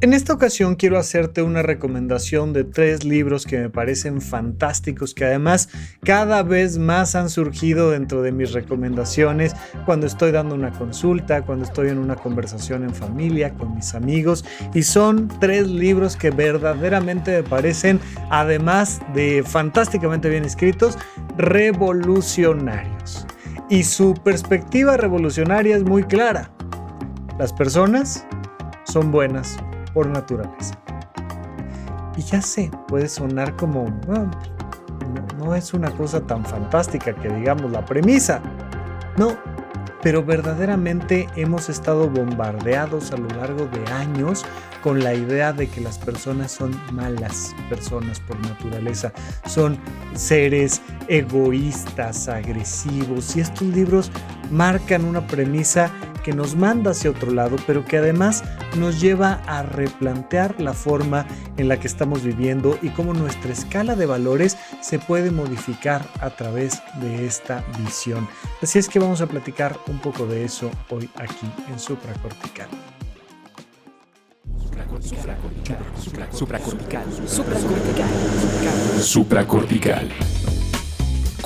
En esta ocasión quiero hacerte una recomendación de tres libros que me parecen fantásticos, que además cada vez más han surgido dentro de mis recomendaciones cuando estoy dando una consulta, cuando estoy en una conversación en familia, con mis amigos, y son tres libros que verdaderamente me parecen, además de fantásticamente bien escritos, revolucionarios. Y su perspectiva revolucionaria es muy clara. Las personas son buenas por naturaleza. Y ya sé, puede sonar como, no, no es una cosa tan fantástica que digamos la premisa. No, pero verdaderamente hemos estado bombardeados a lo largo de años con la idea de que las personas son malas personas por naturaleza, son seres egoístas, agresivos, y estos libros marcan una premisa que nos manda hacia otro lado, pero que además nos lleva a replantear la forma en la que estamos viviendo y cómo nuestra escala de valores se puede modificar a través de esta visión. Así es que vamos a platicar un poco de eso hoy aquí en Supracortical. Supracortical. Supracortical. Supracortical. Supracortical.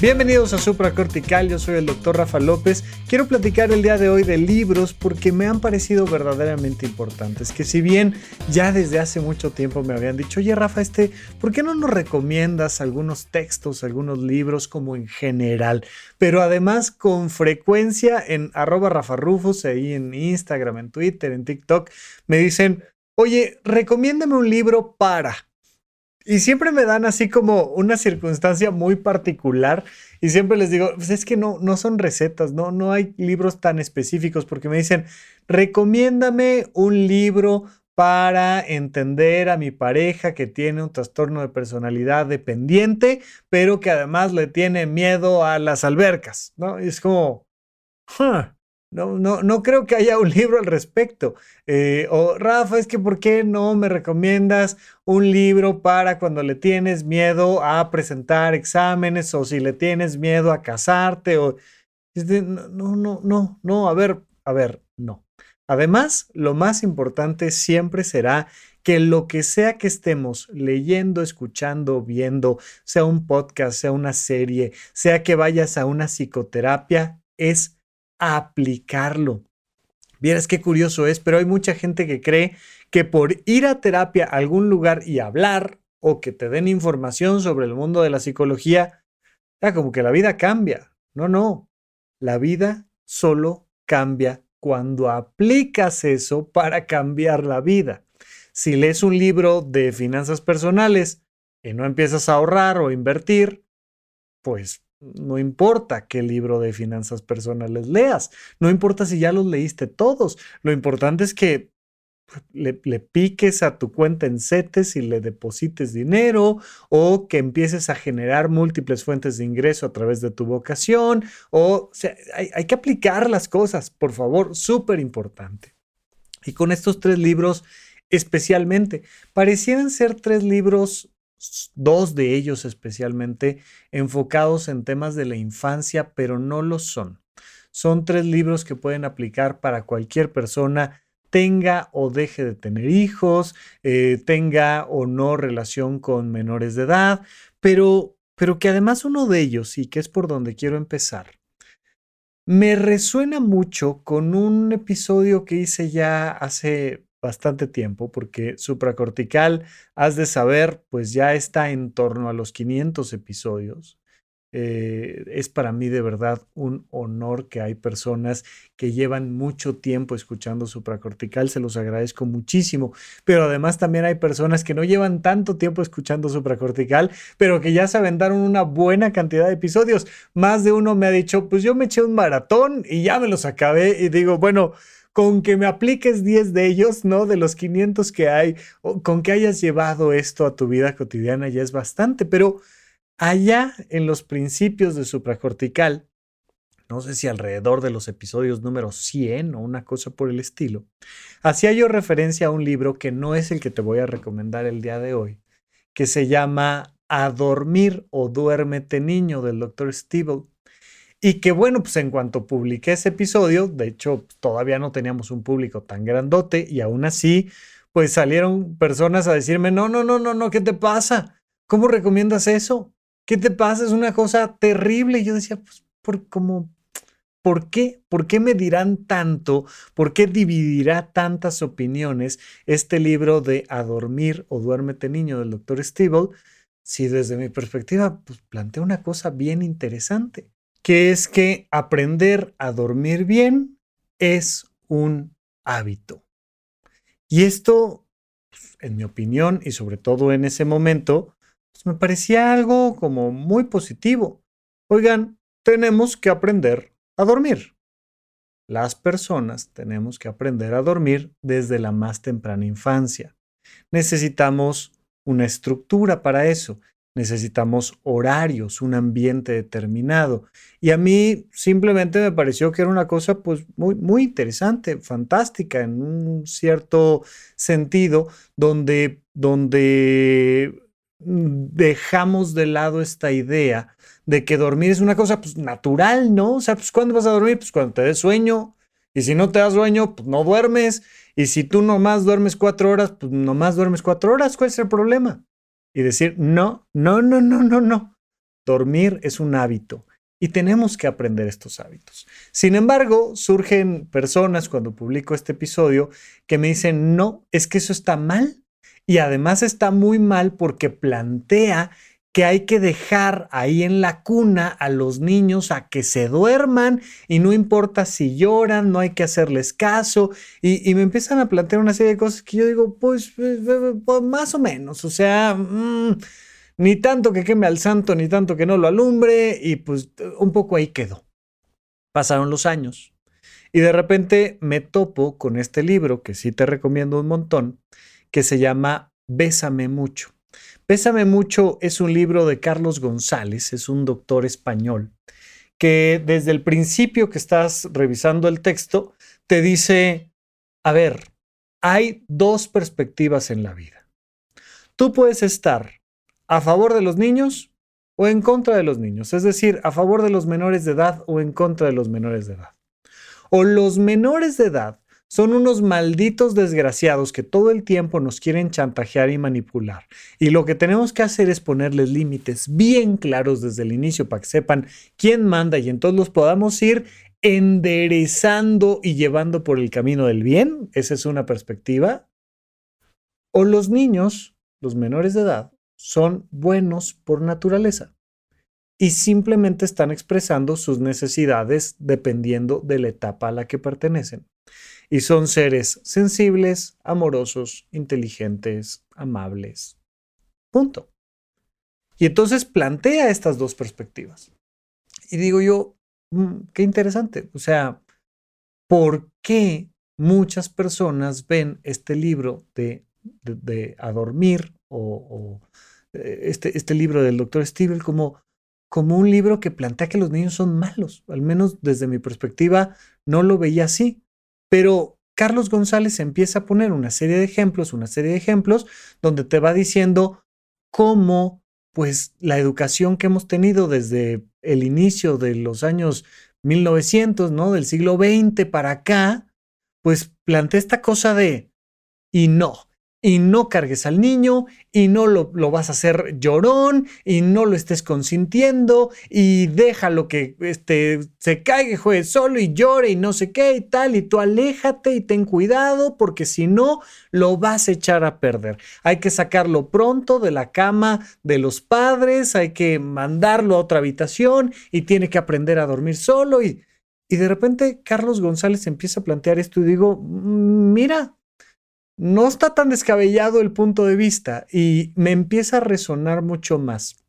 Bienvenidos a Supra Cortical, yo soy el doctor Rafa López. Quiero platicar el día de hoy de libros porque me han parecido verdaderamente importantes. Que si bien ya desde hace mucho tiempo me habían dicho, oye Rafa, este, ¿por qué no nos recomiendas algunos textos, algunos libros como en general? Pero además con frecuencia en arroba Rafa Rufus, ahí en Instagram, en Twitter, en TikTok, me dicen, oye, recomiéndame un libro para y siempre me dan así como una circunstancia muy particular y siempre les digo, pues es que no, no son recetas, no, no hay libros tan específicos porque me dicen, recomiéndame un libro para entender a mi pareja que tiene un trastorno de personalidad dependiente, pero que además le tiene miedo a las albercas, ¿no? Y es como, no, no, no creo que haya un libro al respecto. Eh, o Rafa, es que ¿por qué no me recomiendas un libro para cuando le tienes miedo a presentar exámenes o si le tienes miedo a casarte? O... No, no, no, no, a ver, a ver, no. Además, lo más importante siempre será que lo que sea que estemos leyendo, escuchando, viendo, sea un podcast, sea una serie, sea que vayas a una psicoterapia, es aplicarlo. Vieras qué curioso es, pero hay mucha gente que cree que por ir a terapia a algún lugar y hablar o que te den información sobre el mundo de la psicología, ya como que la vida cambia. No, no. La vida solo cambia cuando aplicas eso para cambiar la vida. Si lees un libro de finanzas personales y no empiezas a ahorrar o invertir, pues no importa qué libro de finanzas personales leas, no importa si ya los leíste todos, lo importante es que le, piques a tu cuenta en CETES y le deposites dinero o que empieces a generar múltiples fuentes de ingreso a través de tu vocación o, sea, hay, que aplicar las cosas, por favor, súper importante. Y con estos tres libros especialmente, parecieran ser tres libros dos de ellos especialmente enfocados en temas de la infancia, pero no lo son. Son tres libros que pueden aplicar para cualquier persona, tenga o deje de tener hijos, eh, tenga o no relación con menores de edad, pero, pero que además uno de ellos, y que es por donde quiero empezar, me resuena mucho con un episodio que hice ya hace bastante tiempo porque supracortical, has de saber, pues ya está en torno a los 500 episodios. Eh, es para mí de verdad un honor que hay personas que llevan mucho tiempo escuchando supracortical, se los agradezco muchísimo, pero además también hay personas que no llevan tanto tiempo escuchando supracortical, pero que ya se aventaron una buena cantidad de episodios. Más de uno me ha dicho, pues yo me eché un maratón y ya me los acabé y digo, bueno, con que me apliques 10 de ellos, ¿no? De los 500 que hay, con que hayas llevado esto a tu vida cotidiana ya es bastante, pero allá en los principios de supracortical, no sé si alrededor de los episodios número 100 o una cosa por el estilo, hacía yo referencia a un libro que no es el que te voy a recomendar el día de hoy, que se llama A dormir o duérmete niño del doctor Stiebel. Y que bueno, pues en cuanto publiqué ese episodio, de hecho todavía no teníamos un público tan grandote y aún así, pues salieron personas a decirme, no, no, no, no, no, ¿qué te pasa? ¿Cómo recomiendas eso? ¿Qué te pasa? Es una cosa terrible. Y yo decía, pues, por, como, ¿por qué? ¿Por qué me dirán tanto? ¿Por qué dividirá tantas opiniones este libro de A dormir o duérmete niño del doctor Stiebel? Si desde mi perspectiva, pues plantea una cosa bien interesante que es que aprender a dormir bien es un hábito. Y esto, pues, en mi opinión, y sobre todo en ese momento, pues me parecía algo como muy positivo. Oigan, tenemos que aprender a dormir. Las personas tenemos que aprender a dormir desde la más temprana infancia. Necesitamos una estructura para eso necesitamos horarios, un ambiente determinado. Y a mí simplemente me pareció que era una cosa pues muy, muy interesante, fantástica en un cierto sentido, donde, donde dejamos de lado esta idea de que dormir es una cosa pues natural, ¿no? O sea, pues ¿cuándo vas a dormir? Pues cuando te des sueño. Y si no te das sueño, pues no duermes. Y si tú nomás duermes cuatro horas, pues nomás duermes cuatro horas. ¿Cuál es el problema? Y decir, no, no, no, no, no, no. Dormir es un hábito y tenemos que aprender estos hábitos. Sin embargo, surgen personas cuando publico este episodio que me dicen, no, es que eso está mal. Y además está muy mal porque plantea que hay que dejar ahí en la cuna a los niños a que se duerman y no importa si lloran, no hay que hacerles caso. Y, me empiezan a plantear una serie de cosas que yo digo, pues, pues, pues, pues más o menos, o sea, mm, ni tanto que queme al santo, ni tanto que no lo alumbre, y pues un poco ahí quedó. Pasaron los años. Y de repente me topo con este libro que sí te recomiendo un montón, que se llama Bésame mucho. Pésame mucho es un libro de Carlos González, es un doctor español, que desde el principio que estás revisando el texto te dice, a ver, hay dos perspectivas en la vida. Tú puedes estar a favor de los niños o en contra de los niños, es decir, a favor de los menores de edad o en contra de los menores de edad. O los menores de edad son unos malditos desgraciados que todo el tiempo nos quieren chantajear y manipular. Y lo que tenemos que hacer es ponerles límites bien claros desde el inicio para que sepan quién manda y entonces los podamos ir enderezando y llevando por el camino del bien. Esa es una perspectiva. O los niños, los menores de edad, son buenos por naturaleza y simplemente están expresando sus necesidades dependiendo de la etapa a la que pertenecen y son seres sensibles, amorosos, inteligentes, amables. Punto. Y entonces plantea estas dos perspectivas. Y digo yo, mm, qué interesante. O sea, ¿por qué muchas personas ven este libro de, de, A Dormir o, eh, este, este, libro del doctor Stiebel como, como un libro que plantea que los niños son malos? Al menos desde mi perspectiva no lo veía así. Pero Carlos González empieza a poner una serie de ejemplos, una serie de ejemplos donde te va diciendo cómo pues la educación que hemos tenido desde el inicio de los años 1900, ¿no? Del siglo XX para acá, pues plantea esta cosa de y no, y no cargues al niño y no lo, vas a hacer llorón y no lo estés consintiendo y déjalo que este, se caiga, juegue solo y llore y no sé qué y tal y tú aléjate y ten cuidado porque si no lo vas a echar a perder. Hay que sacarlo pronto de la cama de los padres, hay que mandarlo a otra habitación y tiene que aprender a dormir solo y, y de repente Carlos González empieza a plantear esto y digo, mm, mira, no está tan descabellado el punto de vista y me empieza a resonar mucho más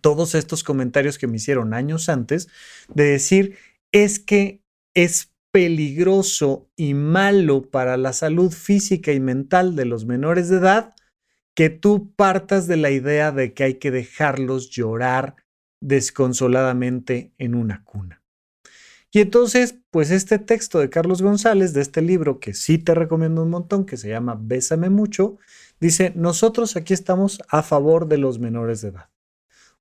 todos estos comentarios que me hicieron años antes de decir es que es peligroso y malo para la salud física y mental de los menores de edad que tú partas de la idea de que hay que dejarlos llorar desconsoladamente en una cuna. Y entonces, pues este texto de Carlos González, de este libro que sí te recomiendo un montón, que se llama Bésame mucho, dice, nosotros aquí estamos a favor de los menores de edad.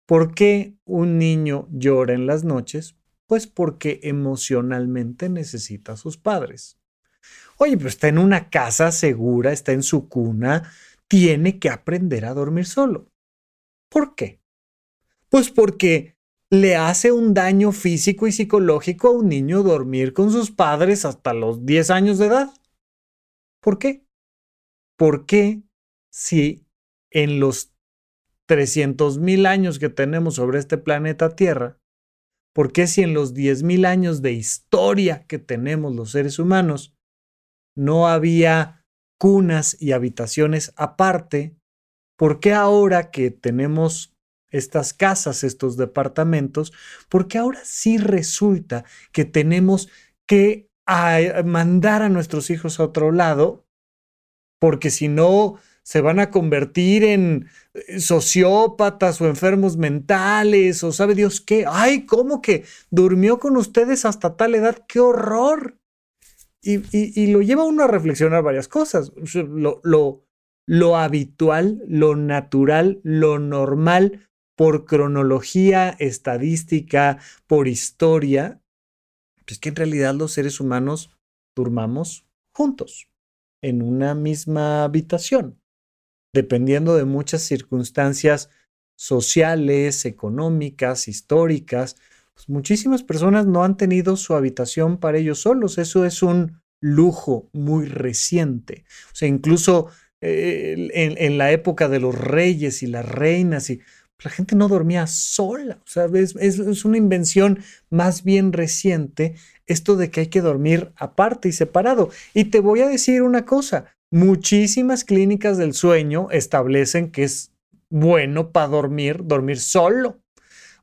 ¿Por qué un niño llora en las noches? Pues porque emocionalmente necesita a sus padres. Oye, pero está en una casa segura, está en su cuna, tiene que aprender a dormir solo. ¿Por qué? Pues porque le hace un daño físico y psicológico a un niño dormir con sus padres hasta los 10 años de edad. ¿Por qué? ¿Por qué si en los 300 mil años que tenemos sobre este planeta Tierra, por qué si en los 10 mil años de historia que tenemos los seres humanos no había cunas y habitaciones aparte, por qué ahora que tenemos estas casas, estos departamentos, porque ahora sí resulta que tenemos que mandar a nuestros hijos a otro lado, porque si no se van a convertir en eh, sociópatas o enfermos mentales o sabe Dios qué. Ay, ¿cómo que durmió con ustedes hasta tal edad? ¡Qué horror! Y, lo lleva uno a reflexionar varias cosas. Lo, lo, lo habitual, lo natural, lo normal por cronología estadística, por historia, pues que en realidad los seres humanos durmamos juntos, en una misma habitación, dependiendo de muchas circunstancias sociales, económicas, históricas. Pues muchísimas personas no han tenido su habitación para ellos solos. Eso es un lujo muy reciente. O sea, incluso eh, en, en, la época de los reyes y las reinas y la gente no dormía sola. O sea, es, una invención más bien reciente esto de que hay que dormir aparte y separado. Y te voy a decir una cosa, muchísimas clínicas del sueño establecen que es bueno para dormir, dormir solo.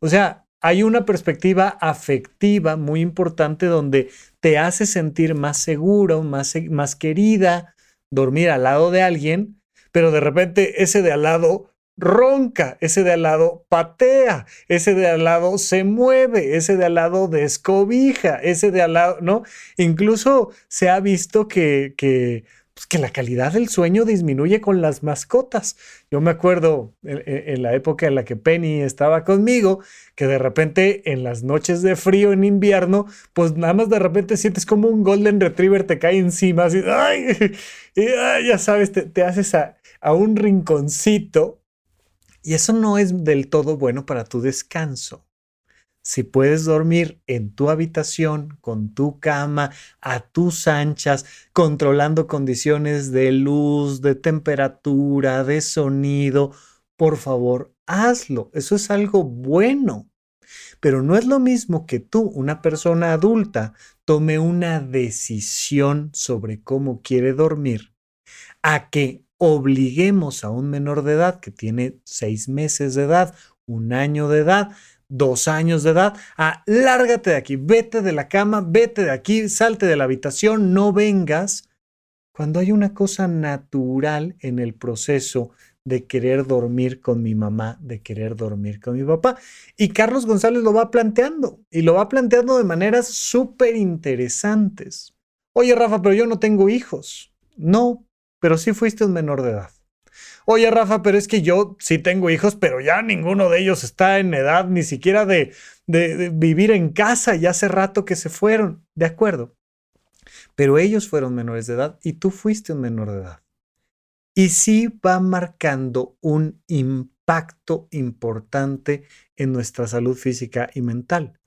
O sea, hay una perspectiva afectiva muy importante donde te hace sentir más seguro, más, más querida, dormir al lado de alguien, pero de repente ese de al lado ronca, ese de al lado patea, ese de al lado se mueve, ese de al lado descobija, ese de al lado, ¿no? Incluso se ha visto que, que, pues, que la calidad del sueño disminuye con las mascotas. Yo me acuerdo en, la época en la que Penny estaba conmigo, que de repente en las noches de frío en invierno, pues nada más de repente sientes como un golden retriever te cae encima, así, ¡ay! ya sabes, te, haces a, a un rinconcito y eso no es del todo bueno para tu descanso. Si puedes dormir en tu habitación, con tu cama, a tus anchas, controlando condiciones de luz, de temperatura, de sonido, por favor, hazlo. Eso es algo bueno. Pero no es lo mismo que tú, una persona adulta, tome una decisión sobre cómo quiere dormir, a que obliguemos a un menor de edad que tiene seis meses de edad, un año de edad, dos años de edad, a lárgate de aquí, vete de la cama, vete de aquí, salte de la habitación, no vengas, cuando hay una cosa natural en el proceso de querer dormir con mi mamá, de querer dormir con mi papá. Y Carlos González lo va planteando y lo va planteando de maneras súper interesantes. Oye, Rafa, pero yo no tengo hijos. No, pero sí fuiste un menor de edad. Oye, Rafa, pero es que yo sí tengo hijos, pero ya ninguno de ellos está en edad ni siquiera de, de, vivir en casa, ya hace rato que se fueron. De acuerdo. Pero ellos fueron menores de edad y tú fuiste un menor de edad. Y sí va marcando un impacto importante en nuestra salud física y mental.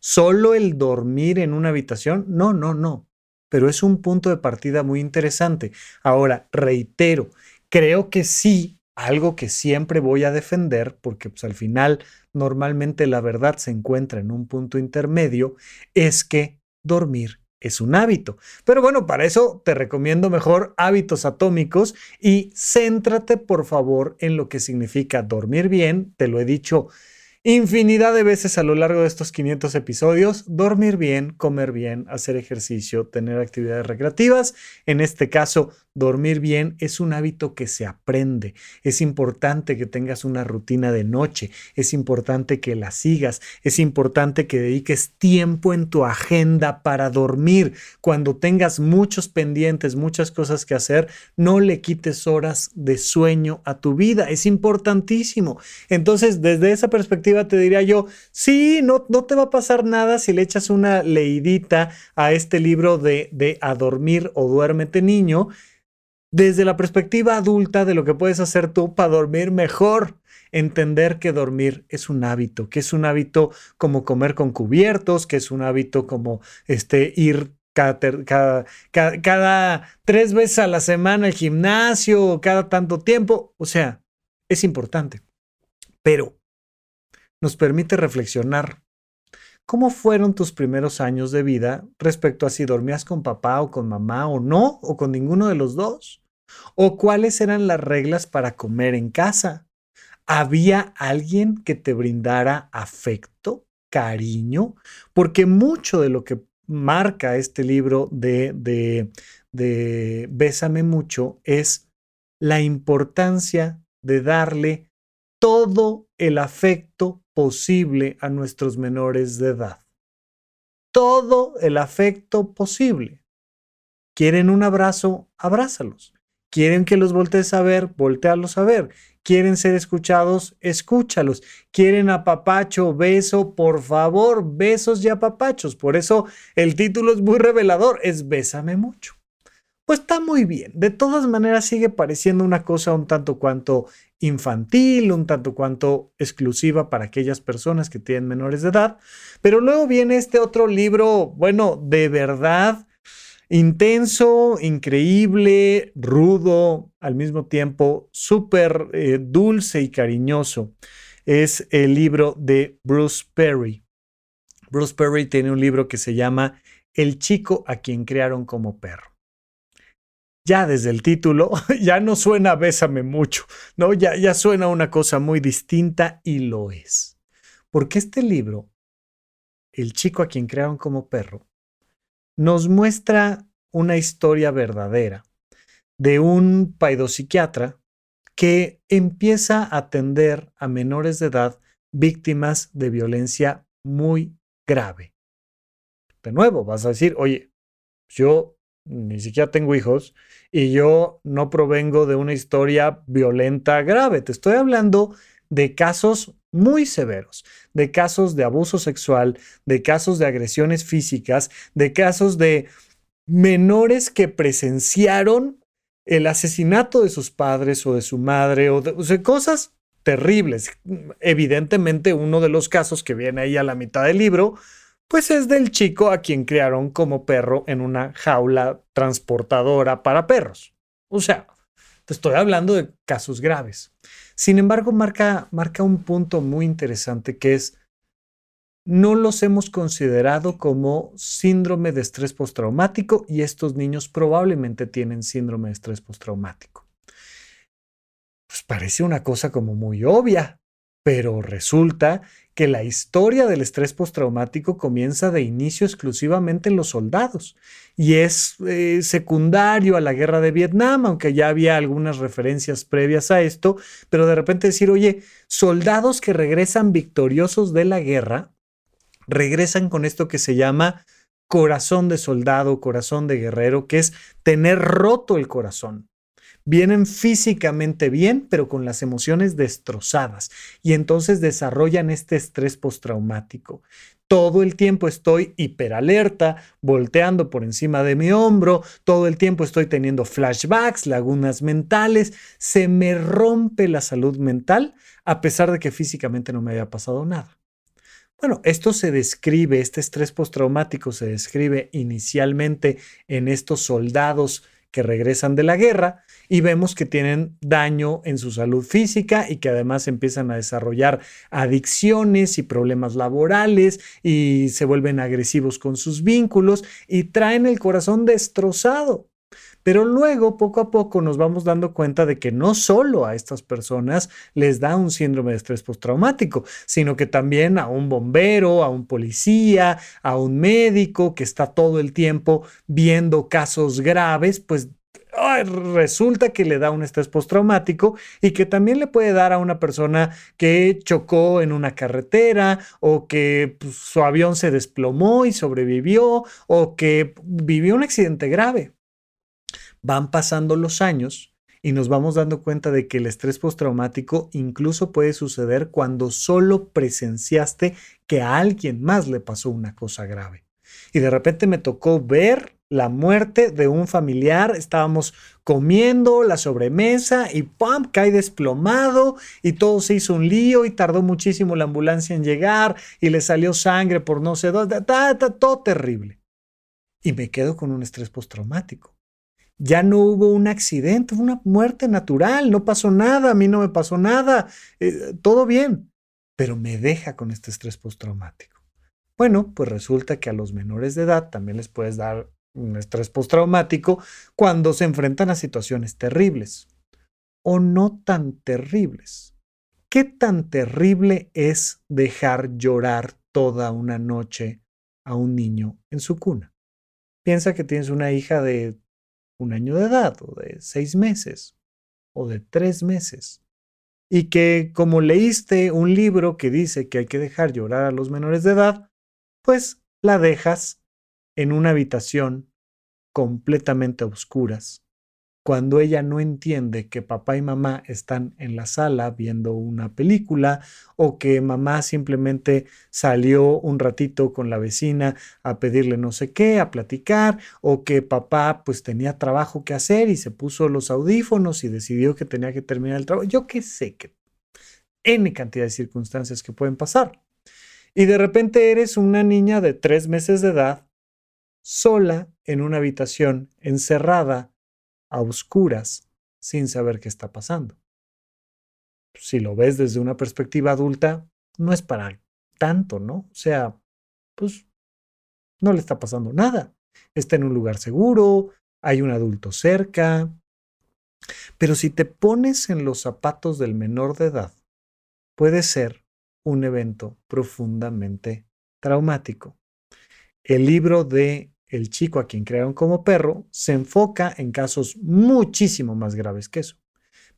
Solo el dormir en una habitación, no, no, no pero es un punto de partida muy interesante. Ahora, reitero, creo que sí, algo que siempre voy a defender, porque pues, al final normalmente la verdad se encuentra en un punto intermedio, es que dormir es un hábito. Pero bueno, para eso te recomiendo mejor hábitos atómicos y céntrate por favor en lo que significa dormir bien. Te lo he dicho infinidad de veces a lo largo de estos 500 episodios, dormir bien, comer bien, hacer ejercicio, tener actividades recreativas. En este caso, dormir bien es un hábito que se aprende. Es importante que tengas una rutina de noche, es importante que la sigas, es importante que dediques tiempo en tu agenda para dormir. Cuando tengas muchos pendientes, muchas cosas que hacer, no le quites horas de sueño a tu vida. Es importantísimo. Entonces, desde esa perspectiva, te diría yo, sí, no, no te va a pasar nada si le echas una leidita a este libro de, de A dormir o duérmete niño, desde la perspectiva adulta de lo que puedes hacer tú para dormir mejor. Entender que dormir es un hábito, que es un hábito como comer con cubiertos, que es un hábito como este, ir cada, cada, cada, tres veces a la semana al gimnasio, cada tanto tiempo. O sea, es importante. Pero nos permite reflexionar cómo fueron tus primeros años de vida respecto a si dormías con papá o con mamá o no, o con ninguno de los dos, o cuáles eran las reglas para comer en casa. ¿Había alguien que te brindara afecto, cariño? Porque mucho de lo que marca este libro de, de, de Bésame mucho es la importancia de darle todo el afecto posible a nuestros menores de edad. Todo el afecto posible. ¿Quieren un abrazo? Abrázalos. ¿Quieren que los voltees a ver? Voltealos a ver. ¿Quieren ser escuchados? Escúchalos. ¿Quieren apapacho, beso? Por favor, besos y apapachos. Por eso el título es muy revelador, es Bésame mucho. Pues está muy bien. De todas maneras sigue pareciendo una cosa un tanto cuanto infantil, un tanto cuanto exclusiva para aquellas personas que tienen menores de edad. Pero luego viene este otro libro, bueno, de verdad intenso, increíble, rudo, al mismo tiempo súper eh, dulce y cariñoso. Es el libro de Bruce Perry. Bruce Perry tiene un libro que se llama El chico a quien crearon como perro ya desde el título, ya no suena Bésame mucho, ¿no? Ya, ya suena una cosa muy distinta y lo es. Porque este libro, El chico a quien crearon como perro, nos muestra una historia verdadera de un paidopsiquiatra que empieza a atender a menores de edad víctimas de violencia muy grave. De nuevo, vas a decir, oye, yo ni siquiera tengo hijos y yo no provengo de una historia violenta grave. Te estoy hablando de casos muy severos, de casos de abuso sexual, de casos de agresiones físicas, de casos de menores que presenciaron el asesinato de sus padres o de su madre o de cosas terribles. Evidentemente, uno de los casos que viene ahí a la mitad del libro pues es del chico a quien criaron como perro en una jaula transportadora para perros. O sea, te estoy hablando de casos graves. Sin embargo, marca, marca un punto muy interesante que es, no los hemos considerado como síndrome de estrés postraumático y estos niños probablemente tienen síndrome de estrés postraumático. Pues parece una cosa como muy obvia, pero resulta que la historia del estrés postraumático comienza de inicio exclusivamente en los soldados y es eh, secundario a la guerra de Vietnam, aunque ya había algunas referencias previas a esto, pero de repente decir, oye, soldados que regresan victoriosos de la guerra, regresan con esto que se llama corazón de soldado, corazón de guerrero, que es tener roto el corazón vienen físicamente bien, pero con las emociones destrozadas y entonces desarrollan este estrés postraumático. Todo el tiempo estoy hiperalerta, volteando por encima de mi hombro, todo el tiempo estoy teniendo flashbacks, lagunas mentales, se me rompe la salud mental a pesar de que físicamente no me haya pasado nada. Bueno, esto se describe, este estrés postraumático se describe inicialmente en estos soldados que regresan de la guerra y vemos que tienen daño en su salud física y que además empiezan a desarrollar adicciones y problemas laborales y se vuelven agresivos con sus vínculos y traen el corazón destrozado. Pero luego, poco a poco, nos vamos dando cuenta de que no solo a estas personas les da un síndrome de estrés postraumático, sino que también a un bombero, a un policía, a un médico que está todo el tiempo viendo casos graves, pues resulta que le da un estrés postraumático y que también le puede dar a una persona que chocó en una carretera o que pues, su avión se desplomó y sobrevivió o que vivió un accidente grave. Van pasando los años y nos vamos dando cuenta de que el estrés postraumático incluso puede suceder cuando solo presenciaste que a alguien más le pasó una cosa grave. Y de repente me tocó ver la muerte de un familiar, estábamos comiendo la sobremesa y ¡pam! cae desplomado y todo se hizo un lío y tardó muchísimo la ambulancia en llegar y le salió sangre por no sé dónde, todo terrible. Y me quedo con un estrés postraumático. Ya no hubo un accidente, fue una muerte natural, no pasó nada, a mí no me pasó nada, eh, todo bien, pero me deja con este estrés postraumático. Bueno, pues resulta que a los menores de edad también les puedes dar un estrés postraumático cuando se enfrentan a situaciones terribles o no tan terribles. ¿Qué tan terrible es dejar llorar toda una noche a un niño en su cuna? Piensa que tienes una hija de un año de edad o de seis meses o de tres meses y que como leíste un libro que dice que hay que dejar llorar a los menores de edad, pues la dejas en una habitación completamente oscuras, cuando ella no entiende que papá y mamá están en la sala viendo una película o que mamá simplemente salió un ratito con la vecina a pedirle no sé qué, a platicar, o que papá pues tenía trabajo que hacer y se puso los audífonos y decidió que tenía que terminar el trabajo. Yo qué sé, que N cantidad de circunstancias que pueden pasar. Y de repente eres una niña de tres meses de edad sola en una habitación, encerrada, a oscuras, sin saber qué está pasando. Si lo ves desde una perspectiva adulta, no es para tanto, ¿no? O sea, pues no le está pasando nada. Está en un lugar seguro, hay un adulto cerca. Pero si te pones en los zapatos del menor de edad, puede ser un evento profundamente traumático. El libro de El chico a quien crearon como perro se enfoca en casos muchísimo más graves que eso,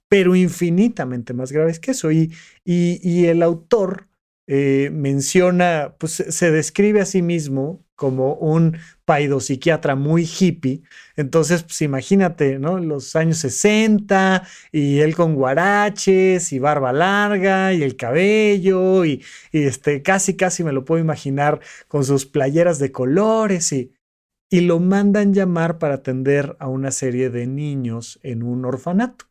pero infinitamente más graves que eso. Y, y, el autor eh, menciona, pues se describe a sí mismo como un paidopsiquiatra muy hippie. Entonces, pues imagínate, ¿no? Los años 60 y él con guaraches y barba larga y el cabello y, y, este, casi, casi me lo puedo imaginar con sus playeras de colores y, y lo mandan llamar para atender a una serie de niños en un orfanato.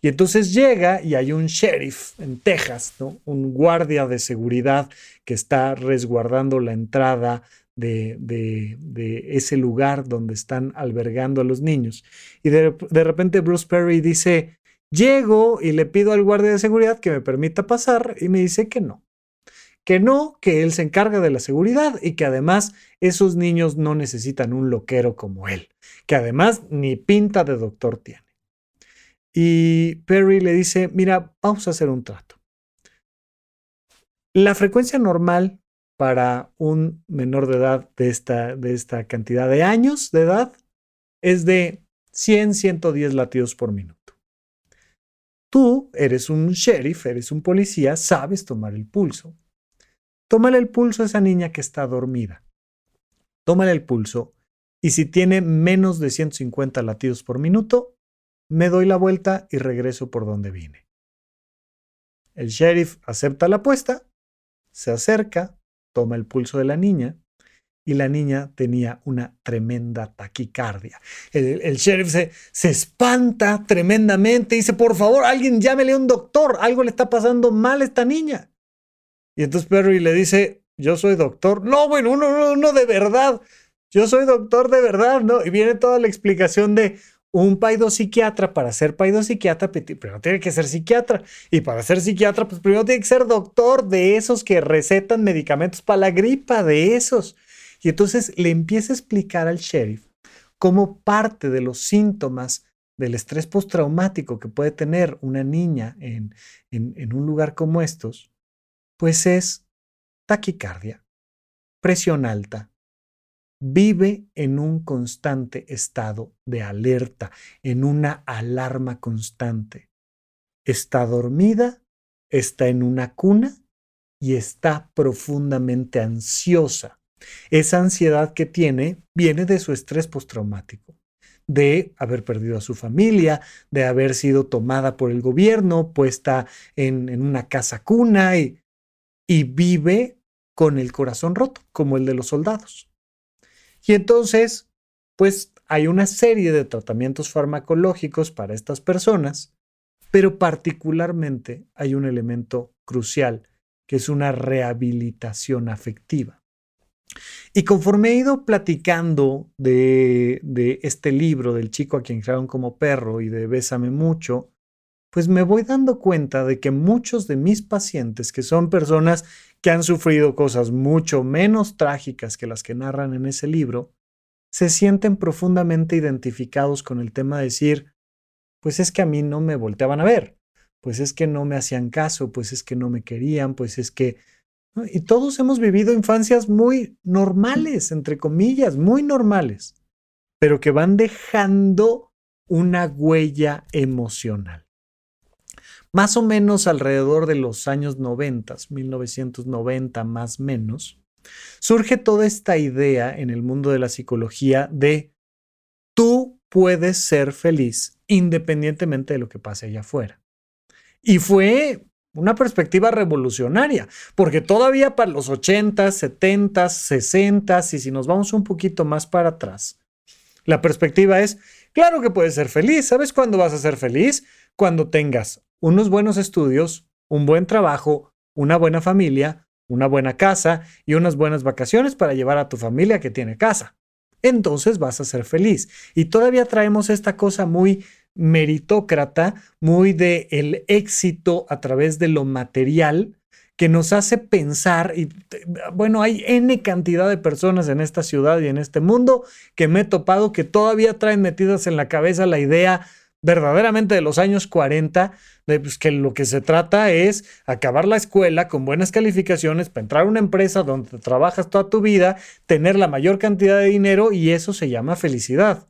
Y entonces llega y hay un sheriff en Texas, un guardia de seguridad que está resguardando la entrada de, ese lugar donde están albergando a los niños. Y de repente Bruce Perry dice, llego y le pido al guardia de seguridad que me permita pasar y me dice que no. Que no, que él se encarga de la seguridad y que además esos niños no necesitan un loquero como él, que además ni pinta de doctor tiene. Y Perry le dice, mira, vamos a hacer un trato. La frecuencia normal para un menor de edad de esta, de esta cantidad de años de edad es de 100, 110 latidos por minuto. Tú eres un sheriff, eres un policía, sabes tomar el pulso. Tómale el pulso a esa niña que está dormida. Tómale el pulso y si tiene menos de 150 latidos por minuto, me doy la vuelta y regreso por donde vine. El sheriff acepta la apuesta, se acerca, toma el pulso de la niña y la niña tenía una tremenda taquicardia. El, sheriff se, se, espanta tremendamente y dice, por favor, alguien llámele a un doctor, algo le está pasando mal a esta niña. Y entonces Perry le dice, yo soy doctor. No, bueno, uno, uno, uno de verdad. Yo soy doctor de verdad, ¿no? Y viene toda la explicación de, un psiquiatra para ser psiquiatra, primero tiene que ser psiquiatra. Y para ser psiquiatra, pues primero tiene que ser doctor de esos que recetan medicamentos para la gripa, de esos. Y entonces le empieza a explicar al sheriff como parte de los síntomas del estrés postraumático que puede tener una niña en, en un lugar como estos, pues es taquicardia, presión alta, vive en un constante estado de alerta, en una alarma constante. Está dormida, está en una cuna y está profundamente ansiosa. Esa ansiedad que tiene viene de su estrés postraumático, de haber perdido a su familia, de haber sido tomada por el gobierno, puesta en, una casa cuna y, y vive con el corazón roto, como el de los soldados. Y entonces, pues hay una serie de tratamientos farmacológicos para estas personas, pero particularmente hay un elemento crucial, que es una rehabilitación afectiva. Y conforme he ido platicando de, de este libro del chico a quien crearon como perro y de Bésame mucho, pues me voy dando cuenta de que muchos de mis pacientes, que son personas que han sufrido cosas mucho menos trágicas que las que narran en ese libro, se sienten profundamente identificados con el tema de decir, pues es que a mí no me volteaban a ver, pues es que no me hacían caso, pues es que no me querían, pues es que... Y todos hemos vivido infancias muy normales, entre comillas, muy normales, pero que van dejando una huella emocional más o menos alrededor de los años 90, 1990 más menos, surge toda esta idea en el mundo de la psicología de tú puedes ser feliz independientemente de lo que pase allá afuera. Y fue una perspectiva revolucionaria, porque todavía para los 80, 70, 60 y si nos vamos un poquito más para atrás, la perspectiva es, claro que puedes ser feliz, ¿sabes cuándo vas a ser feliz? Cuando tengas unos buenos estudios, un buen trabajo, una buena familia, una buena casa y unas buenas vacaciones para llevar a tu familia que tiene casa. Entonces vas a ser feliz. Y todavía traemos esta cosa muy meritócrata, muy de el éxito a través de lo material, que nos hace pensar, y bueno, hay N cantidad de personas en esta ciudad y en este mundo que me he topado que todavía traen metidas en la cabeza la idea verdaderamente de los años 40, de pues, que lo que se trata es acabar la escuela con buenas calificaciones para entrar a una empresa donde trabajas toda tu vida, tener la mayor cantidad de dinero y eso se llama felicidad.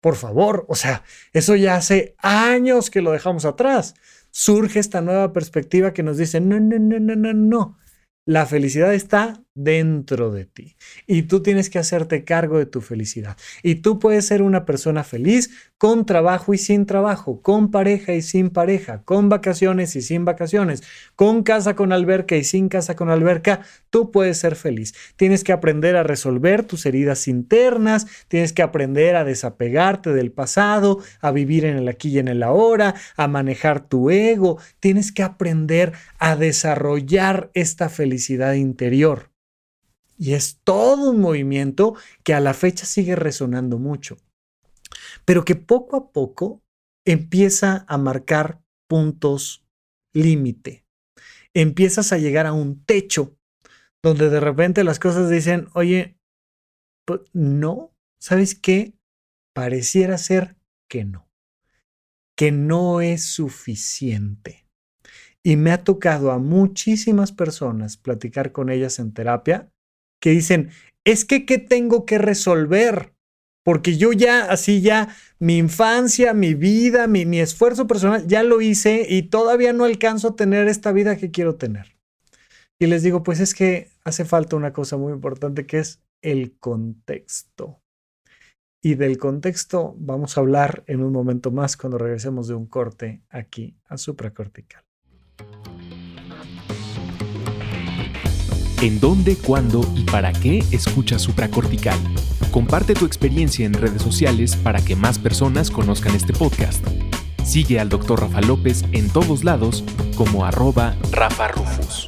Por favor, o sea, eso ya hace años que lo dejamos atrás. Surge esta nueva perspectiva que nos dice, no, no, no, no, no, no. La felicidad está dentro de ti y tú tienes que hacerte cargo de tu felicidad. Y tú puedes ser una persona feliz con trabajo y sin trabajo, con pareja y sin pareja, con vacaciones y sin vacaciones, con casa con alberca y sin casa con alberca. Tú puedes ser feliz. Tienes que aprender a resolver tus heridas internas, tienes que aprender a desapegarte del pasado, a vivir en el aquí y en el ahora, a manejar tu ego. Tienes que aprender a desarrollar esta felicidad interior. Y es todo un movimiento que a la fecha sigue resonando mucho, pero que poco a poco empieza a marcar puntos límite. Empiezas a llegar a un techo donde de repente las cosas dicen, oye, pues, no, ¿sabes qué? Pareciera ser que no, que no es suficiente. Y me ha tocado a muchísimas personas platicar con ellas en terapia que dicen, es que, ¿qué tengo que resolver? Porque yo ya, así ya, mi infancia, mi vida, mi, mi esfuerzo personal, ya lo hice y todavía no alcanzo a tener esta vida que quiero tener. Y les digo, pues es que hace falta una cosa muy importante que es el contexto. Y del contexto vamos a hablar en un momento más cuando regresemos de un corte aquí a supracortical. ¿En dónde, cuándo y para qué escuchas supracortical? Comparte tu experiencia en redes sociales para que más personas conozcan este podcast. Sigue al Dr. Rafa López en todos lados como arroba Rafa Rufus.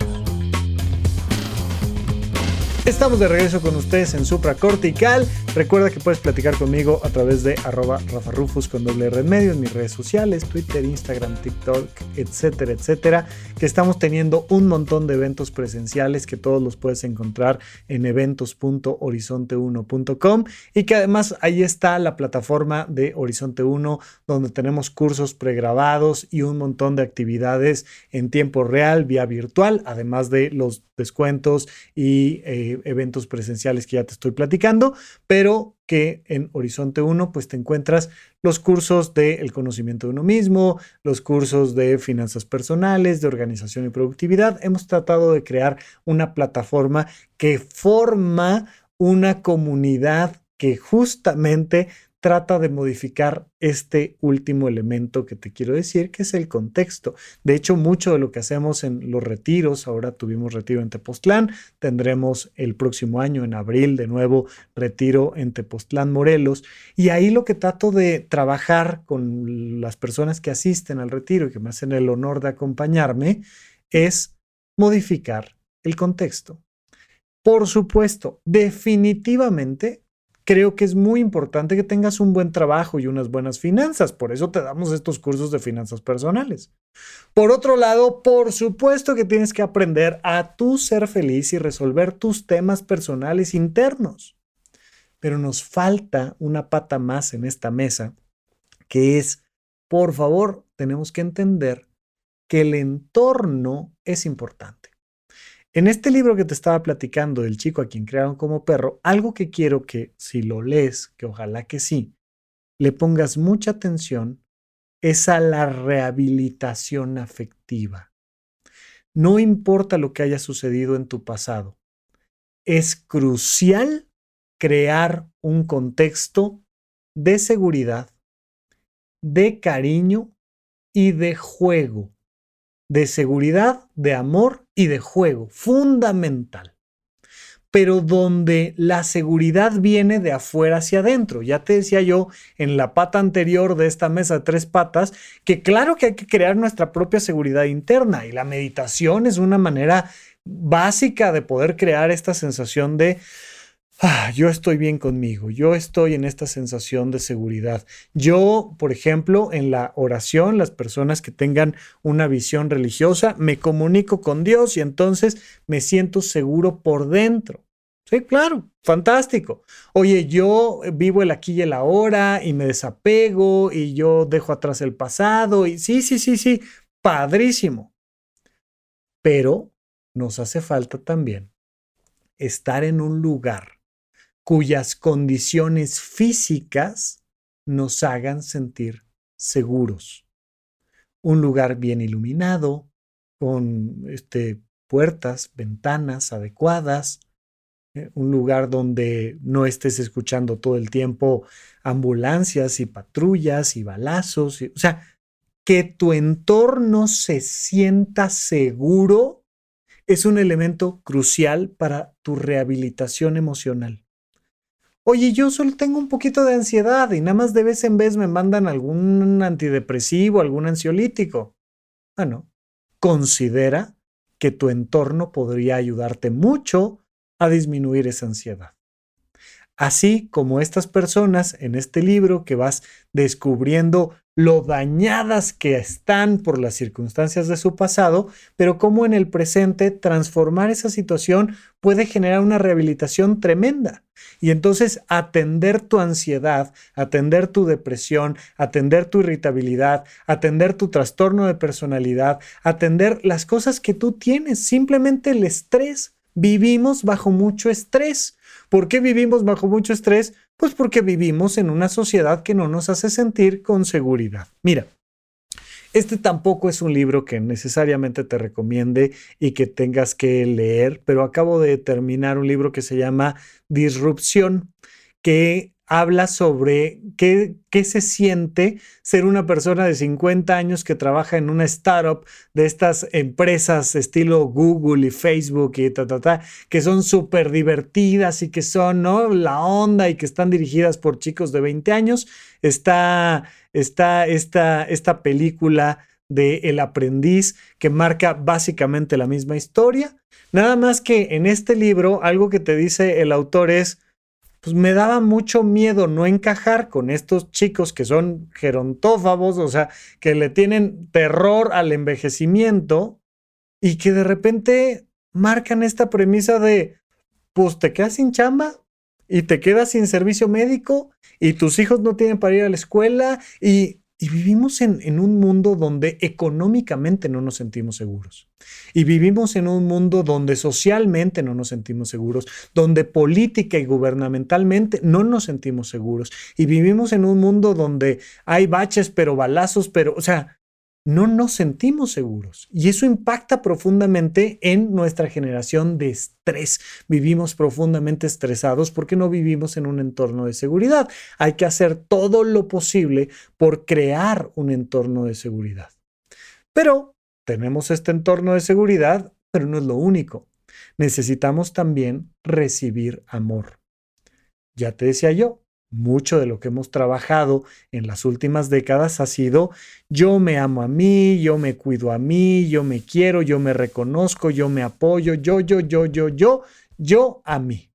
Estamos de regreso con ustedes en Supracortical. Recuerda que puedes platicar conmigo a través de arroba rafarufus con doble red medio en mis redes sociales, Twitter, Instagram, TikTok, etcétera, etcétera, que estamos teniendo un montón de eventos presenciales que todos los puedes encontrar en eventos.horizonte1.com y que además ahí está la plataforma de Horizonte 1 donde tenemos cursos pregrabados y un montón de actividades en tiempo real, vía virtual, además de los descuentos y eh, eventos presenciales que ya te estoy platicando, pero que en Horizonte 1 pues te encuentras los cursos de el conocimiento de uno mismo, los cursos de finanzas personales, de organización y productividad. Hemos tratado de crear una plataforma que forma una comunidad que justamente trata de modificar este último elemento que te quiero decir, que es el contexto. De hecho, mucho de lo que hacemos en los retiros, ahora tuvimos retiro en Tepoztlán, tendremos el próximo año, en abril, de nuevo retiro en Tepoztlán, Morelos, y ahí lo que trato de trabajar con las personas que asisten al retiro y que me hacen el honor de acompañarme, es modificar el contexto. Por supuesto, definitivamente creo que es muy importante que tengas un buen trabajo y unas buenas finanzas. Por eso te damos estos cursos de finanzas personales. Por otro lado, por supuesto que tienes que aprender a tú ser feliz y resolver tus temas personales internos. Pero nos falta una pata más en esta mesa, que es, por favor, tenemos que entender que el entorno es importante. En este libro que te estaba platicando del chico a quien crearon como perro, algo que quiero que si lo lees, que ojalá que sí, le pongas mucha atención es a la rehabilitación afectiva. No importa lo que haya sucedido en tu pasado, es crucial crear un contexto de seguridad, de cariño y de juego de seguridad, de amor y de juego, fundamental. Pero donde la seguridad viene de afuera hacia adentro. Ya te decía yo en la pata anterior de esta mesa de tres patas que claro que hay que crear nuestra propia seguridad interna y la meditación es una manera básica de poder crear esta sensación de Ah, yo estoy bien conmigo, yo estoy en esta sensación de seguridad. Yo, por ejemplo, en la oración, las personas que tengan una visión religiosa, me comunico con Dios y entonces me siento seguro por dentro. Sí, claro, fantástico. Oye, yo vivo el aquí y el ahora y me desapego y yo dejo atrás el pasado y sí, sí, sí, sí, padrísimo. Pero nos hace falta también estar en un lugar cuyas condiciones físicas nos hagan sentir seguros. Un lugar bien iluminado, con este, puertas, ventanas adecuadas, eh, un lugar donde no estés escuchando todo el tiempo ambulancias y patrullas y balazos, o sea, que tu entorno se sienta seguro es un elemento crucial para tu rehabilitación emocional. Oye, yo solo tengo un poquito de ansiedad y nada más de vez en vez me mandan algún antidepresivo, algún ansiolítico. Bueno, considera que tu entorno podría ayudarte mucho a disminuir esa ansiedad. Así como estas personas en este libro que vas descubriendo lo dañadas que están por las circunstancias de su pasado, pero cómo en el presente transformar esa situación puede generar una rehabilitación tremenda. Y entonces atender tu ansiedad, atender tu depresión, atender tu irritabilidad, atender tu trastorno de personalidad, atender las cosas que tú tienes, simplemente el estrés. Vivimos bajo mucho estrés. ¿Por qué vivimos bajo mucho estrés? Pues porque vivimos en una sociedad que no nos hace sentir con seguridad. Mira, este tampoco es un libro que necesariamente te recomiende y que tengas que leer, pero acabo de terminar un libro que se llama Disrupción, que habla sobre qué, qué, se siente ser una persona de 50 años que trabaja en una startup de estas empresas estilo Google y Facebook y ta, ta, ta, que son súper divertidas y que son ¿no? la onda y que están dirigidas por chicos de 20 años. Está, está esta, esta película de El aprendiz que marca básicamente la misma historia. Nada más que en este libro algo que te dice el autor es pues me daba mucho miedo no encajar con estos chicos que son gerontófagos, o sea, que le tienen terror al envejecimiento y que de repente marcan esta premisa de, pues te quedas sin chamba y te quedas sin servicio médico y tus hijos no tienen para ir a la escuela y y vivimos en, un mundo donde económicamente no nos sentimos seguros. Y vivimos en un mundo donde socialmente no nos sentimos seguros, donde política y gubernamentalmente no nos sentimos seguros. Y vivimos en un mundo donde hay baches, pero balazos, pero, o sea, no nos sentimos seguros. Y eso impacta profundamente en nuestra generación de estrés. Vivimos profundamente estresados porque no vivimos en un entorno de seguridad. Hay que hacer todo lo posible por crear un entorno de seguridad. Pero tenemos este entorno de seguridad, pero no es lo único. Necesitamos también recibir amor. Ya te decía yo, mucho de lo que hemos trabajado en las últimas décadas ha sido yo me amo a mí, yo me cuido a mí, yo me quiero, yo me reconozco, yo me apoyo, yo, yo, yo, yo, yo, yo a mí.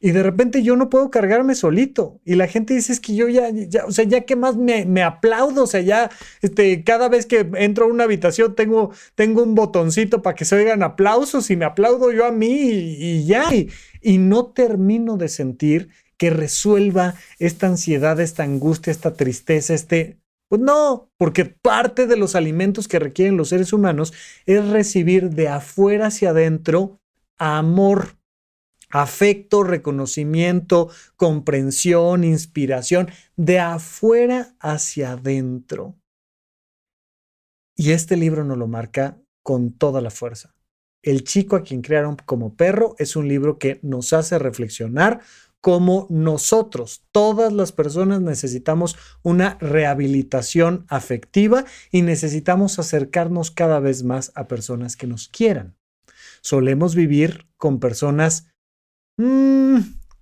Y de repente yo no puedo cargarme solito. Y la gente dice es que yo ya, ya o sea, ya que más me, me, aplaudo, o sea, ya este, cada vez que entro a una habitación tengo, tengo un botoncito para que se oigan aplausos y me aplaudo yo a mí y, ya. Y, y no termino de sentir que resuelva esta ansiedad, esta angustia, esta tristeza, este... Pues no, porque parte de los alimentos que requieren los seres humanos es recibir de afuera hacia adentro amor, afecto, reconocimiento, comprensión, inspiración, de afuera hacia adentro. Y este libro nos lo marca con toda la fuerza. El chico a quien crearon como perro es un libro que nos hace reflexionar como nosotros, todas las personas necesitamos una rehabilitación afectiva y necesitamos acercarnos cada vez más a personas que nos quieran. Solemos vivir con personas mm,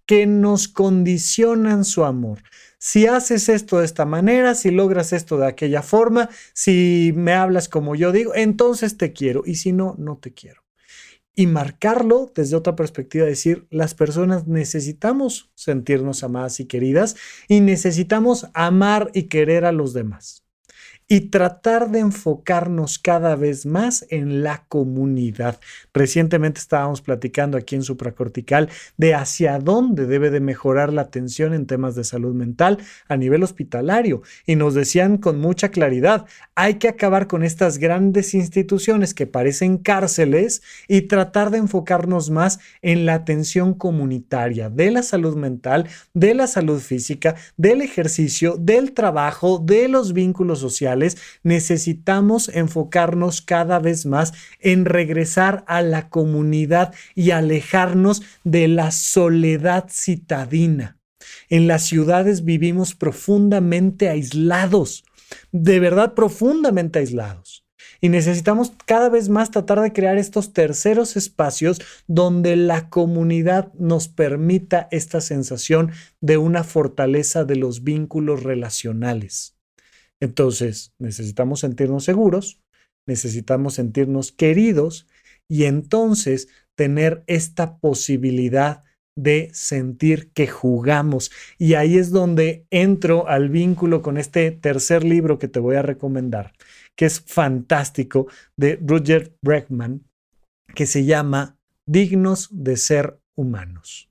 que nos condicionan su amor. Si haces esto de esta manera, si logras esto de aquella forma, si me hablas como yo digo, entonces te quiero y si no, no te quiero y marcarlo desde otra perspectiva, decir, las personas necesitamos sentirnos amadas y queridas y necesitamos amar y querer a los demás y tratar de enfocarnos cada vez más en la comunidad. Recientemente estábamos platicando aquí en supracortical de hacia dónde debe de mejorar la atención en temas de salud mental a nivel hospitalario y nos decían con mucha claridad, hay que acabar con estas grandes instituciones que parecen cárceles y tratar de enfocarnos más en la atención comunitaria de la salud mental, de la salud física, del ejercicio, del trabajo, de los vínculos sociales necesitamos enfocarnos cada vez más en regresar a la comunidad y alejarnos de la soledad citadina. En las ciudades vivimos profundamente aislados, de verdad profundamente aislados. Y necesitamos cada vez más tratar de crear estos terceros espacios donde la comunidad nos permita esta sensación de una fortaleza de los vínculos relacionales. Entonces, necesitamos sentirnos seguros, necesitamos sentirnos queridos y entonces tener esta posibilidad de sentir que jugamos. Y ahí es donde entro al vínculo con este tercer libro que te voy a recomendar, que es fantástico, de Roger Breckman, que se llama Dignos de ser humanos.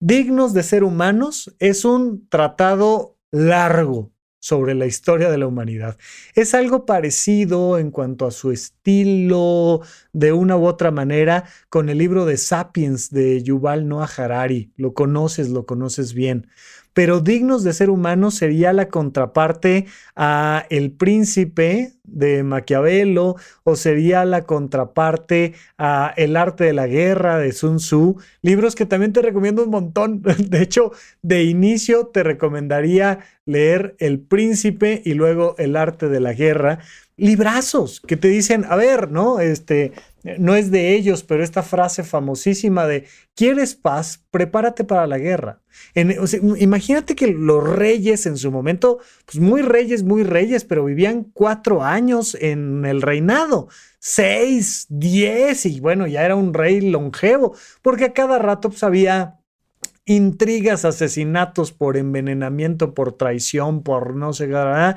Dignos de ser humanos es un tratado largo, sobre la historia de la humanidad. Es algo parecido en cuanto a su estilo, de una u otra manera, con el libro de Sapiens de Yuval Noah Harari. Lo conoces, lo conoces bien pero dignos de ser humanos sería la contraparte a El Príncipe de Maquiavelo o sería la contraparte a El arte de la guerra de Sun Tzu, libros que también te recomiendo un montón. De hecho, de inicio te recomendaría leer El Príncipe y luego El arte de la guerra, librazos que te dicen, a ver, ¿no? Este, no es de ellos, pero esta frase famosísima de, ¿quieres paz? Prepárate para la guerra. imagínate que los reyes en su momento, pues muy reyes, muy reyes, pero vivían cuatro años en el reinado, seis, diez, y bueno, ya era un rey longevo, porque a cada rato pues, había intrigas, asesinatos por envenenamiento, por traición, por no sé qué,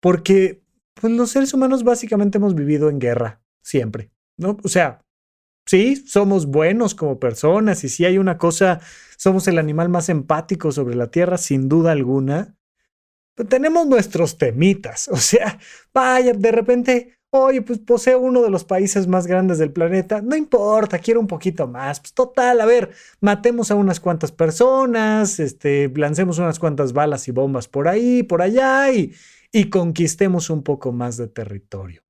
porque pues, los seres humanos básicamente hemos vivido en guerra, siempre, ¿no? O sea, sí, somos buenos como personas y si hay una cosa, somos el animal más empático sobre la Tierra, sin duda alguna. Pero tenemos nuestros temitas, o sea, vaya, de repente Oye, pues poseo uno de los países más grandes del planeta. No importa, quiero un poquito más. Pues total, a ver, matemos a unas cuantas personas, este, lancemos unas cuantas balas y bombas por ahí, por allá y, y conquistemos un poco más de territorio.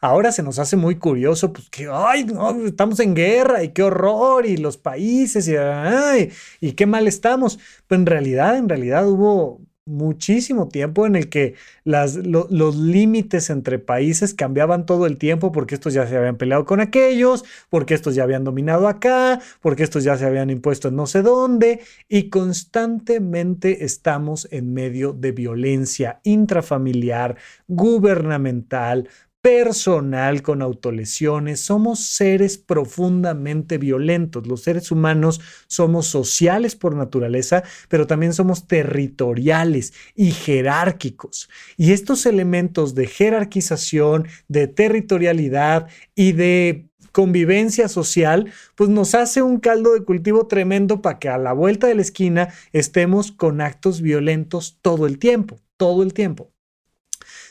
Ahora se nos hace muy curioso, pues que, ay, estamos en guerra y qué horror y los países y, ay, y qué mal estamos. Pero en realidad, en realidad hubo muchísimo tiempo en el que las, los límites entre países cambiaban todo el tiempo porque estos ya se habían peleado con aquellos, porque estos ya habían dominado acá, porque estos ya se habían impuesto en no sé dónde y constantemente estamos en medio de violencia intrafamiliar, gubernamental, personal con autolesiones, somos seres profundamente violentos. Los seres humanos somos sociales por naturaleza, pero también somos territoriales y jerárquicos. Y estos elementos de jerarquización, de territorialidad y de convivencia social, pues nos hace un caldo de cultivo tremendo para que a la vuelta de la esquina estemos con actos violentos todo el tiempo, todo el tiempo.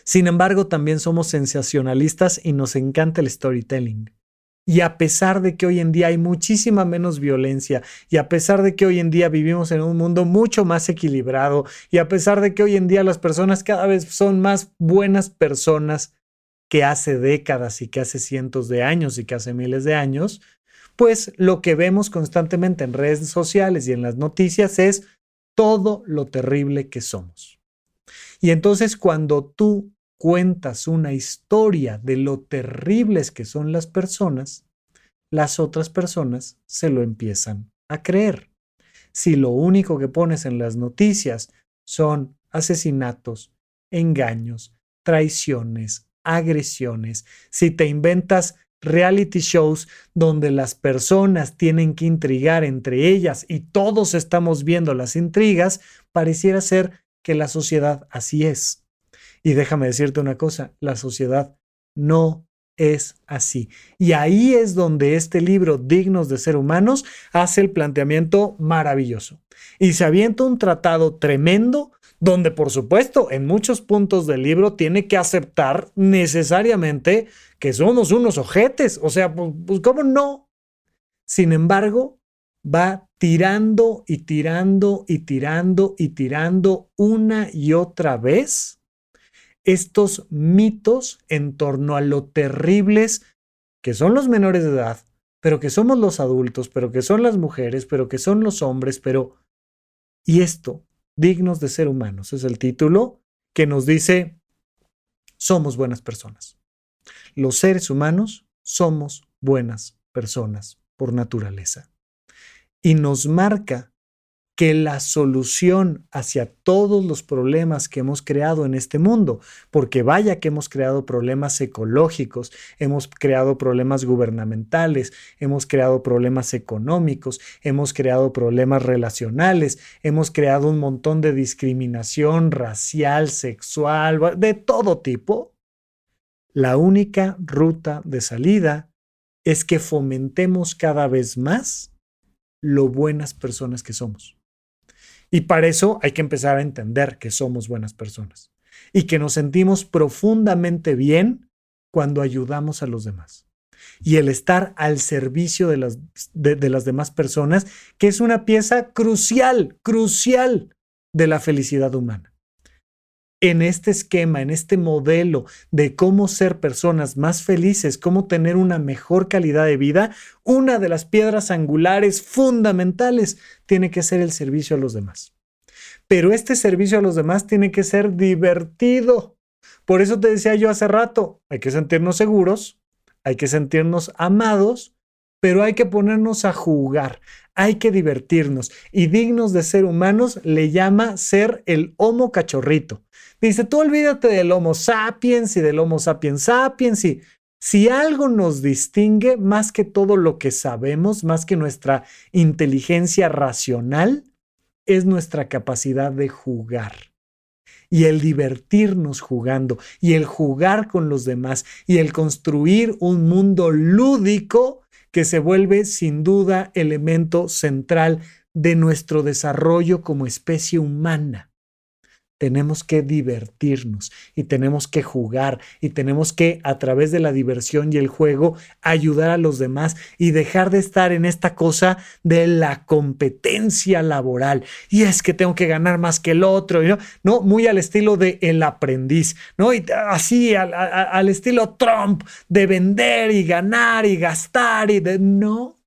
Sin embargo, también somos sensacionalistas y nos encanta el storytelling. Y a pesar de que hoy en día hay muchísima menos violencia, y a pesar de que hoy en día vivimos en un mundo mucho más equilibrado, y a pesar de que hoy en día las personas cada vez son más buenas personas que hace décadas y que hace cientos de años y que hace miles de años, pues lo que vemos constantemente en redes sociales y en las noticias es todo lo terrible que somos. Y entonces cuando tú cuentas una historia de lo terribles que son las personas, las otras personas se lo empiezan a creer. Si lo único que pones en las noticias son asesinatos, engaños, traiciones, agresiones, si te inventas reality shows donde las personas tienen que intrigar entre ellas y todos estamos viendo las intrigas, pareciera ser que la sociedad así es. Y déjame decirte una cosa, la sociedad no es así. Y ahí es donde este libro, Dignos de Ser Humanos, hace el planteamiento maravilloso. Y se avienta un tratado tremendo donde, por supuesto, en muchos puntos del libro tiene que aceptar necesariamente que somos unos ojetes. O sea, pues, pues ¿cómo no? Sin embargo, va tirando y tirando y tirando y tirando una y otra vez estos mitos en torno a lo terribles que son los menores de edad, pero que somos los adultos, pero que son las mujeres, pero que son los hombres, pero... Y esto, dignos de ser humanos, es el título que nos dice, somos buenas personas. Los seres humanos somos buenas personas por naturaleza. Y nos marca que la solución hacia todos los problemas que hemos creado en este mundo, porque vaya que hemos creado problemas ecológicos, hemos creado problemas gubernamentales, hemos creado problemas económicos, hemos creado problemas relacionales, hemos creado un montón de discriminación racial, sexual, de todo tipo, la única ruta de salida es que fomentemos cada vez más lo buenas personas que somos. Y para eso hay que empezar a entender que somos buenas personas y que nos sentimos profundamente bien cuando ayudamos a los demás. Y el estar al servicio de las, de, las demás personas, que es una pieza crucial, crucial de la felicidad humana en este esquema, en este modelo de cómo ser personas más felices, cómo tener una mejor calidad de vida, una de las piedras angulares fundamentales tiene que ser el servicio a los demás. Pero este servicio a los demás tiene que ser divertido. Por eso te decía yo hace rato, hay que sentirnos seguros, hay que sentirnos amados, pero hay que ponernos a jugar, hay que divertirnos. Y dignos de ser humanos le llama ser el homo cachorrito. Dice, tú olvídate del Homo sapiens y del Homo sapiens sapiens Si algo nos distingue más que todo lo que sabemos, más que nuestra inteligencia racional, es nuestra capacidad de jugar y el divertirnos jugando y el jugar con los demás y el construir un mundo lúdico que se vuelve sin duda elemento central de nuestro desarrollo como especie humana tenemos que divertirnos y tenemos que jugar y tenemos que a través de la diversión y el juego ayudar a los demás y dejar de estar en esta cosa de la competencia laboral. Y es que tengo que ganar más que el otro ¿no? no muy al estilo de el aprendiz no y así al, al estilo Trump de vender y ganar y gastar y de no.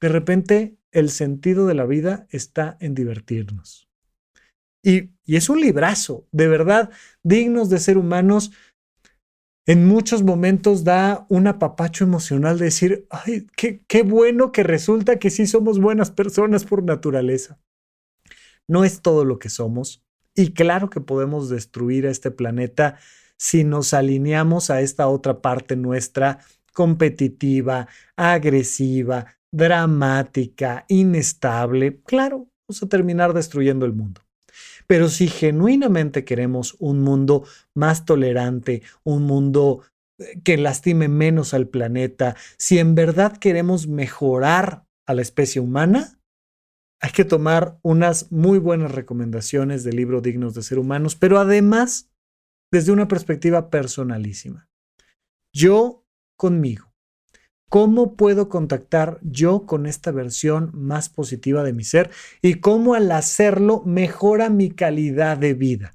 De repente el sentido de la vida está en divertirnos y, es un librazo, de verdad, dignos de ser humanos. En muchos momentos da un apapacho emocional de decir, ay, qué, qué bueno que resulta que sí somos buenas personas por naturaleza. No es todo lo que somos. Y claro que podemos destruir a este planeta si nos alineamos a esta otra parte nuestra competitiva, agresiva, dramática, inestable. Claro, vamos a terminar destruyendo el mundo. Pero si genuinamente queremos un mundo más tolerante, un mundo eh, que lastime menos al planeta, si en verdad queremos mejorar a la especie humana, hay que tomar unas muy buenas recomendaciones del libro Dignos de Ser Humanos, pero además desde una perspectiva personalísima. Yo conmigo. ¿Cómo puedo contactar yo con esta versión más positiva de mi ser? Y cómo al hacerlo mejora mi calidad de vida.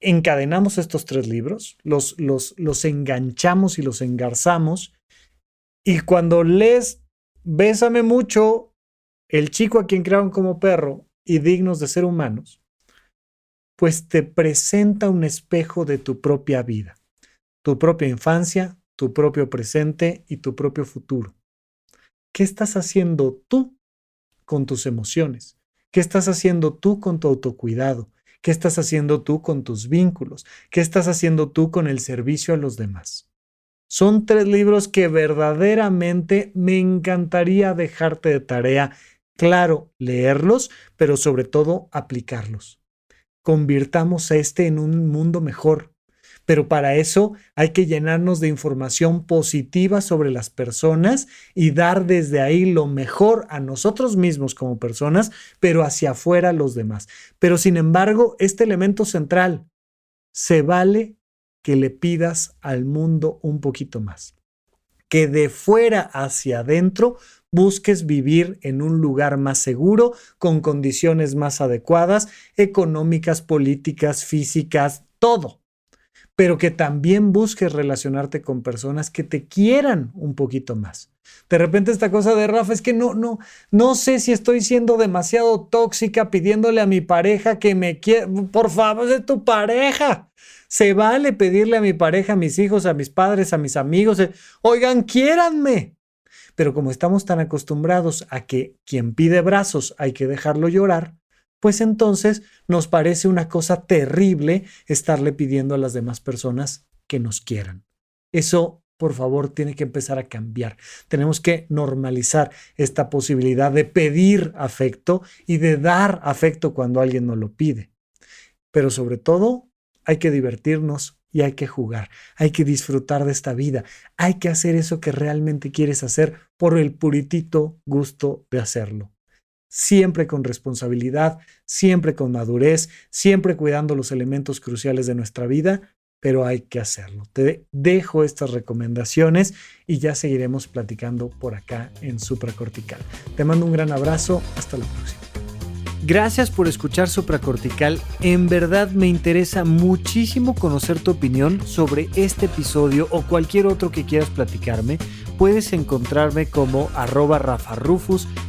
Encadenamos estos tres libros, los, los, enganchamos y los engarzamos. Y cuando lees Bésame mucho, el chico a quien crearon como perro y dignos de ser humanos, pues te presenta un espejo de tu propia vida, tu propia infancia, tu propio presente y tu propio futuro. ¿Qué estás haciendo tú con tus emociones? ¿Qué estás haciendo tú con tu autocuidado? ¿Qué estás haciendo tú con tus vínculos? ¿Qué estás haciendo tú con el servicio a los demás? Son tres libros que verdaderamente me encantaría dejarte de tarea. Claro, leerlos, pero sobre todo aplicarlos. Convirtamos este en un mundo mejor, pero para eso hay que llenarnos de información positiva sobre las personas y dar desde ahí lo mejor a nosotros mismos como personas, pero hacia afuera a los demás. Pero sin embargo, este elemento central, se vale que le pidas al mundo un poquito más. Que de fuera hacia adentro busques vivir en un lugar más seguro, con condiciones más adecuadas, económicas, políticas, físicas, todo pero que también busques relacionarte con personas que te quieran un poquito más. De repente esta cosa de Rafa es que no, no, no sé si estoy siendo demasiado tóxica pidiéndole a mi pareja que me quiera. Por favor, es tu pareja. Se vale pedirle a mi pareja, a mis hijos, a mis padres, a mis amigos, eh, oigan, quiéranme. Pero como estamos tan acostumbrados a que quien pide brazos hay que dejarlo llorar, pues entonces nos parece una cosa terrible estarle pidiendo a las demás personas que nos quieran. Eso, por favor, tiene que empezar a cambiar. Tenemos que normalizar esta posibilidad de pedir afecto y de dar afecto cuando alguien nos lo pide. Pero sobre todo, hay que divertirnos y hay que jugar, hay que disfrutar de esta vida, hay que hacer eso que realmente quieres hacer por el puritito gusto de hacerlo siempre con responsabilidad, siempre con madurez, siempre cuidando los elementos cruciales de nuestra vida, pero hay que hacerlo. Te dejo estas recomendaciones y ya seguiremos platicando por acá en Supracortical. Te mando un gran abrazo, hasta la próxima. Gracias por escuchar Supracortical. En verdad me interesa muchísimo conocer tu opinión sobre este episodio o cualquier otro que quieras platicarme. Puedes encontrarme como arroba rafarufus